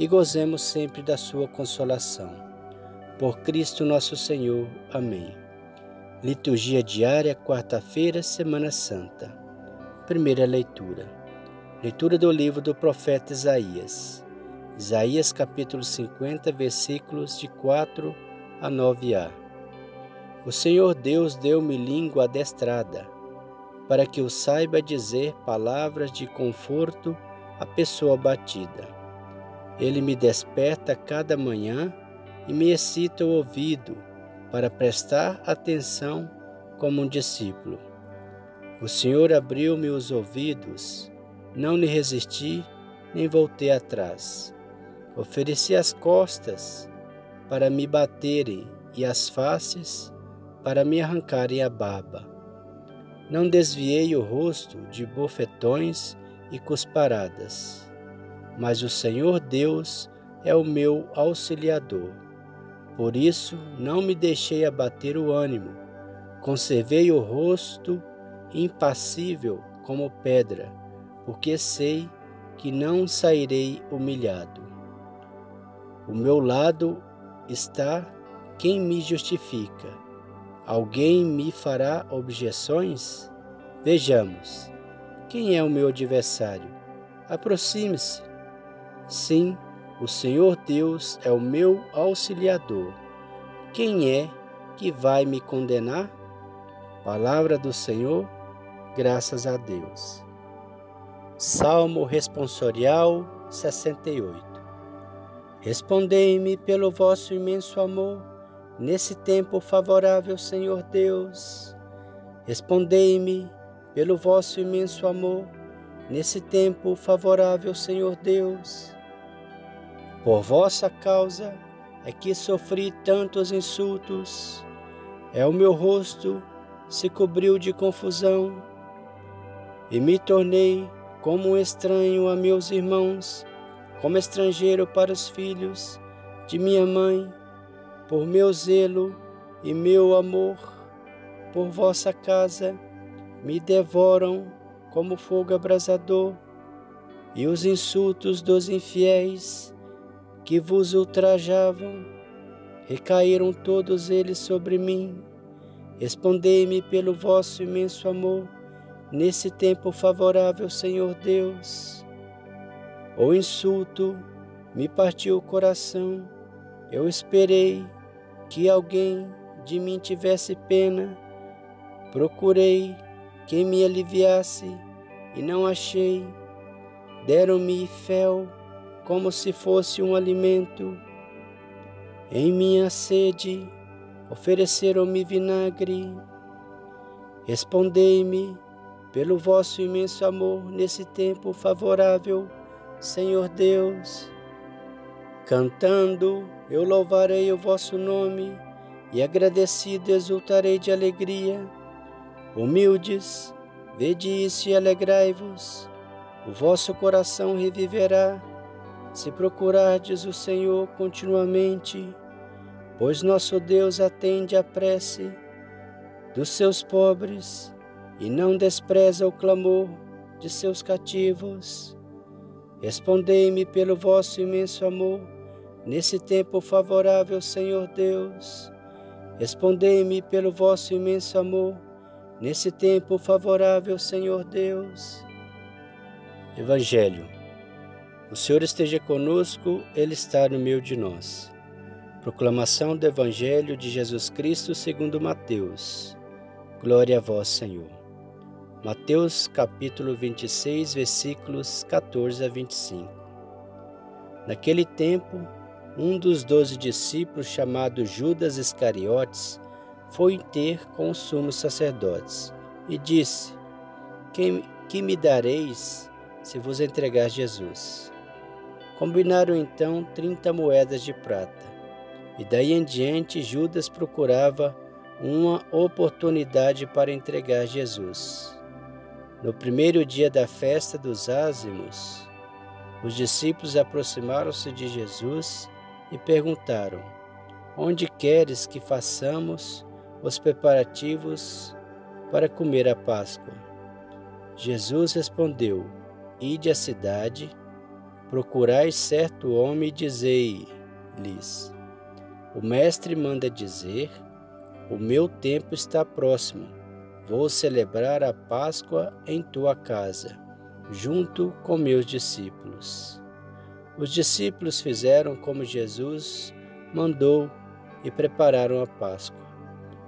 e gozemos sempre da sua consolação. Por Cristo nosso Senhor. Amém. Liturgia diária, quarta-feira, Semana Santa. Primeira leitura. Leitura do livro do profeta Isaías. Isaías capítulo 50, versículos de 4 a 9a. O Senhor Deus deu-me língua adestrada, para que eu saiba dizer palavras de conforto à pessoa batida ele me desperta cada manhã e me excita o ouvido para prestar atenção como um discípulo. O Senhor abriu-me os ouvidos, não lhe resisti nem voltei atrás. Ofereci as costas para me baterem e as faces para me arrancarem a barba. Não desviei o rosto de bofetões e cusparadas mas o Senhor Deus é o meu auxiliador. Por isso não me deixei abater o ânimo, conservei o rosto impassível como pedra, porque sei que não sairei humilhado. O meu lado está quem me justifica. Alguém me fará objeções? Vejamos. Quem é o meu adversário? Aproxime-se Sim, o Senhor Deus é o meu auxiliador. Quem é que vai me condenar? Palavra do Senhor, graças a Deus. Salmo Responsorial 68 Respondei-me pelo vosso imenso amor, nesse tempo favorável, Senhor Deus. Respondei-me pelo vosso imenso amor, nesse tempo favorável, Senhor Deus. Por vossa causa é que sofri tantos insultos, é o meu rosto se cobriu de confusão, e me tornei como um estranho a meus irmãos, como estrangeiro para os filhos de minha mãe, por meu zelo e meu amor, por vossa casa, me devoram como fogo abrasador, e os insultos dos infiéis que vos ultrajavam, recaíram todos eles sobre mim. Respondei-me pelo vosso imenso amor, nesse tempo favorável, Senhor Deus. O insulto me partiu o coração, eu esperei que alguém de mim tivesse pena, procurei quem me aliviasse e não achei. Deram-me fel como se fosse um alimento. Em minha sede ofereceram-me vinagre. Respondei-me pelo vosso imenso amor nesse tempo favorável, Senhor Deus. Cantando, eu louvarei o vosso nome e agradecido exultarei de alegria. Humildes, vede isso e alegrai-vos. O vosso coração reviverá se procurardes o Senhor continuamente, pois nosso Deus atende à prece dos seus pobres e não despreza o clamor de seus cativos. Respondei-me pelo vosso imenso amor, nesse tempo favorável, Senhor Deus. Respondei-me pelo vosso imenso amor, nesse tempo favorável, Senhor Deus. Evangelho o Senhor esteja conosco, Ele está no meio de nós. Proclamação do Evangelho de Jesus Cristo segundo Mateus. Glória a vós, Senhor. Mateus capítulo 26, versículos 14 a 25. Naquele tempo, um dos doze discípulos, chamado Judas Iscariotes, foi ter com os sumos sacerdotes e disse: Que, que me dareis se vos entregar Jesus? Combinaram então trinta moedas de prata. E daí em diante Judas procurava uma oportunidade para entregar Jesus. No primeiro dia da festa dos ázimos, os discípulos aproximaram-se de Jesus e perguntaram: Onde queres que façamos os preparativos para comer a Páscoa? Jesus respondeu: Ide à cidade, procurai certo homem e dizei-lhes: O mestre manda dizer: O meu tempo está próximo. Vou celebrar a Páscoa em tua casa, junto com meus discípulos. Os discípulos fizeram como Jesus mandou e prepararam a Páscoa.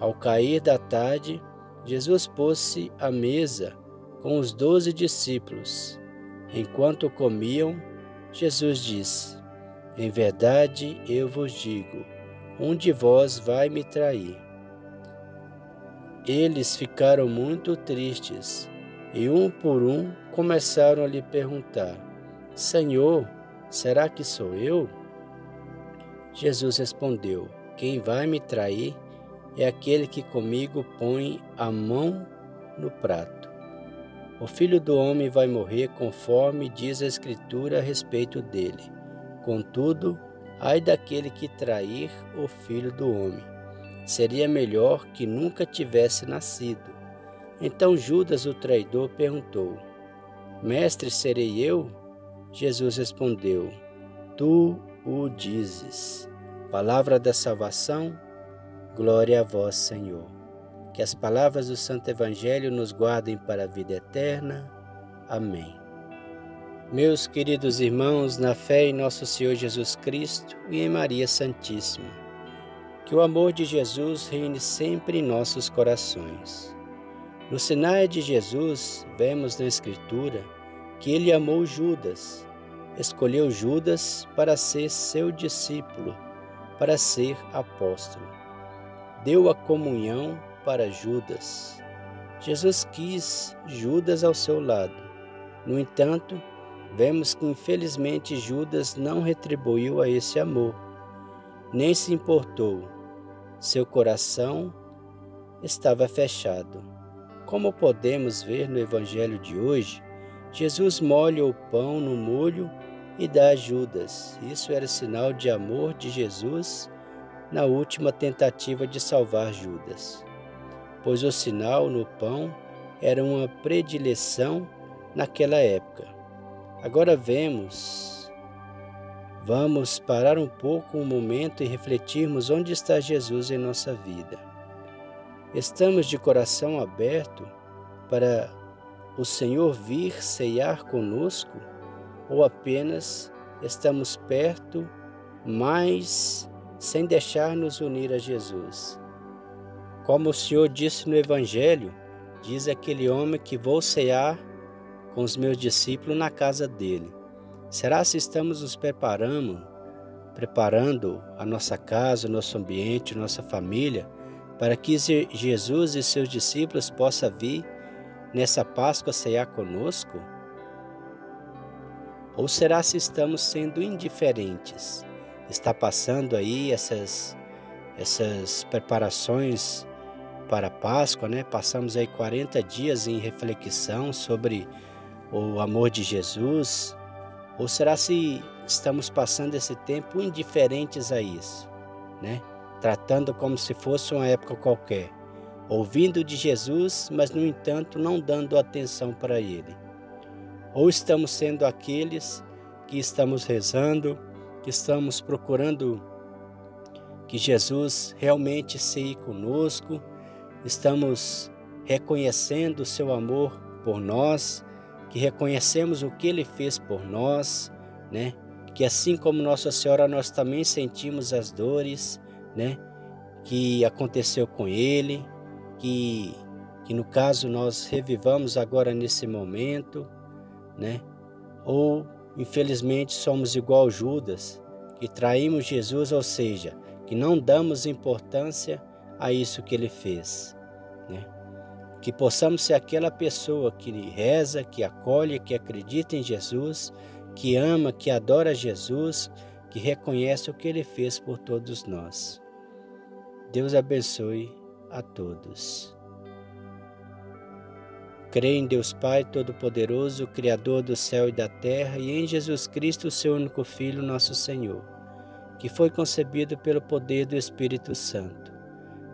Ao cair da tarde, Jesus pôs-se à mesa com os doze discípulos. Enquanto comiam, Jesus disse: Em verdade eu vos digo, um de vós vai me trair. Eles ficaram muito tristes e, um por um, começaram a lhe perguntar: Senhor, será que sou eu? Jesus respondeu: Quem vai me trair é aquele que comigo põe a mão no prato. O filho do homem vai morrer conforme diz a Escritura a respeito dele. Contudo, ai daquele que trair o filho do homem. Seria melhor que nunca tivesse nascido. Então Judas, o traidor, perguntou: Mestre, serei eu? Jesus respondeu: Tu o dizes. Palavra da salvação, glória a vós, Senhor. Que as palavras do Santo Evangelho nos guardem para a vida eterna. Amém. Meus queridos irmãos, na fé em nosso Senhor Jesus Cristo e em Maria Santíssima, que o amor de Jesus reine sempre em nossos corações. No sinal de Jesus, vemos na Escritura que ele amou Judas, escolheu Judas para ser seu discípulo para ser apóstolo. Deu a comunhão para Judas. Jesus quis Judas ao seu lado. No entanto, vemos que infelizmente Judas não retribuiu a esse amor, nem se importou. Seu coração estava fechado. Como podemos ver no Evangelho de hoje, Jesus molha o pão no molho e dá a Judas. Isso era sinal de amor de Jesus na última tentativa de salvar Judas, pois o sinal no pão era uma predileção naquela época. Agora vemos, vamos parar um pouco um momento e refletirmos onde está Jesus em nossa vida. Estamos de coração aberto para o Senhor vir ceiar conosco? ou apenas estamos perto, mas sem deixar-nos unir a Jesus. Como o Senhor disse no Evangelho, diz aquele homem que vou cear com os meus discípulos na casa dele. Será se estamos nos preparando, preparando a nossa casa, o nosso ambiente, nossa família, para que Jesus e seus discípulos possam vir nessa Páscoa cear conosco? Ou será se estamos sendo indiferentes? Está passando aí essas, essas preparações para a Páscoa, né? Passamos aí 40 dias em reflexão sobre o amor de Jesus. Ou será se estamos passando esse tempo indiferentes a isso, né? Tratando como se fosse uma época qualquer, ouvindo de Jesus, mas no entanto não dando atenção para ele. Ou estamos sendo aqueles que estamos rezando, que estamos procurando que Jesus realmente seja conosco, estamos reconhecendo o seu amor por nós, que reconhecemos o que ele fez por nós, né? Que assim como Nossa Senhora nós também sentimos as dores, né? Que aconteceu com ele, que que no caso nós revivamos agora nesse momento, né? Ou, infelizmente, somos igual Judas, que traímos Jesus, ou seja, que não damos importância a isso que ele fez? Que possamos ser aquela pessoa que reza, que acolhe, que acredita em Jesus, que ama, que adora Jesus, que reconhece o que ele fez por todos nós. Deus abençoe a todos. Creio em Deus Pai Todo-Poderoso, Criador do céu e da terra, e em Jesus Cristo, seu único Filho, nosso Senhor, que foi concebido pelo poder do Espírito Santo.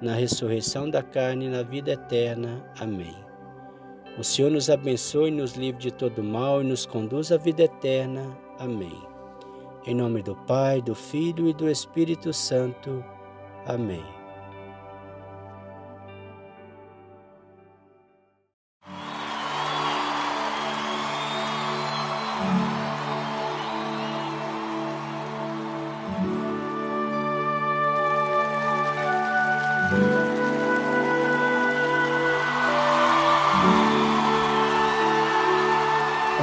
na ressurreição da carne e na vida eterna. Amém. O Senhor nos abençoe, nos livre de todo mal e nos conduz à vida eterna. Amém. Em nome do Pai, do Filho e do Espírito Santo. Amém.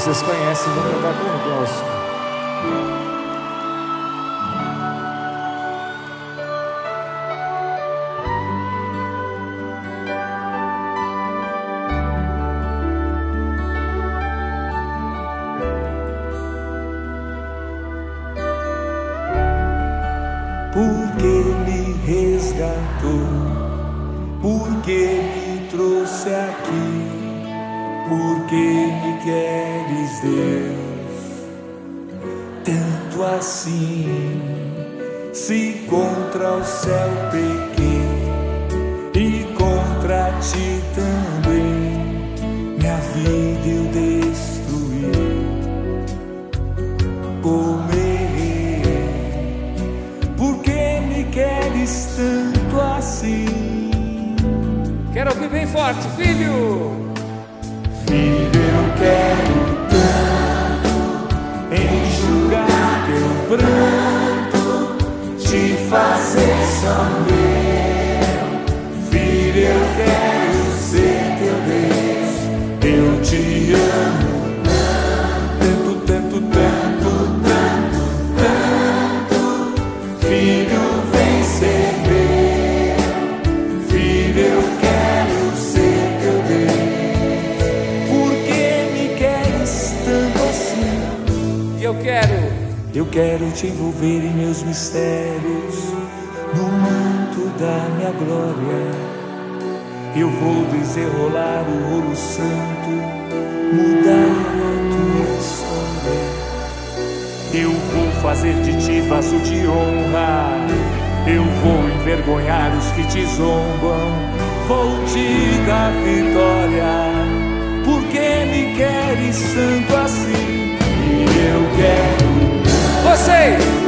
Vocês conhecem, vão cantar conosco. Porque me resgatou, porque me trouxe aqui porque me queres, Deus, tanto assim. Se contra o céu pequei e contra ti também, minha vida eu destruí. Como porque me queres tanto assim? Quero ouvir bem forte. Filho, eu quero ser teu Deus, eu te amo quero te envolver em meus mistérios, no manto da minha glória. Eu vou desenrolar o rolo santo, mudar a tua história. Eu vou fazer de ti vaso de honra. Eu vou envergonhar os que te zombam. Vou te dar vitória. Porque me queres tanto assim? E eu quero Vocês.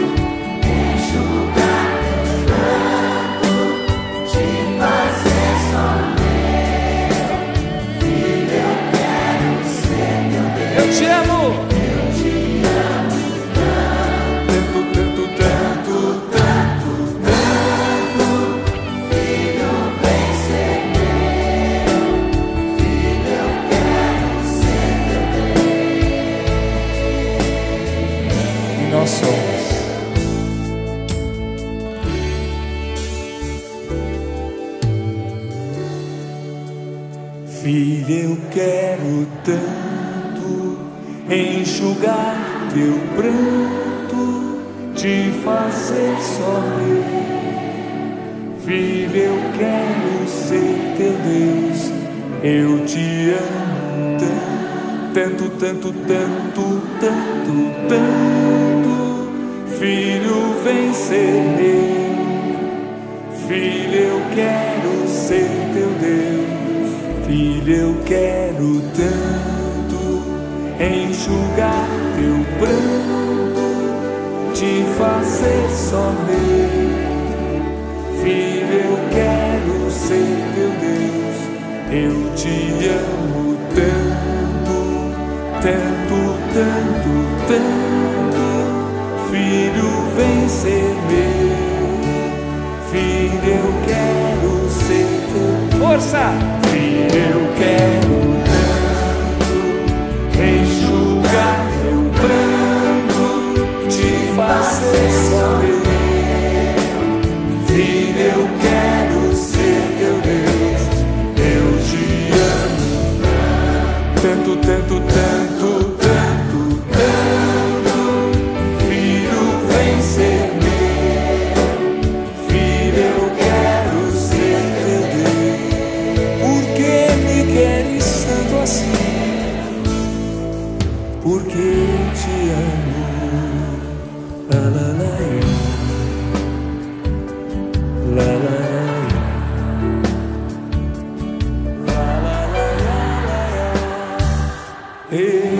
Enxugar teu pranto, te fazer sorrir. Filho, eu quero ser teu Deus, eu te amo tanto, tanto, tanto, tanto, tanto. Filho, vem ser meu. Filho, eu quero ser teu Deus. Filho, eu quero tanto enxugar teu pranto, te fazer só meu. Filho, eu quero ser teu Deus. Eu te amo tanto, tanto, tanto, tanto. Filho, vem ser meu. Filho, eu quero ser teu. Força! Filho, eu quero tanto tempo. Hey.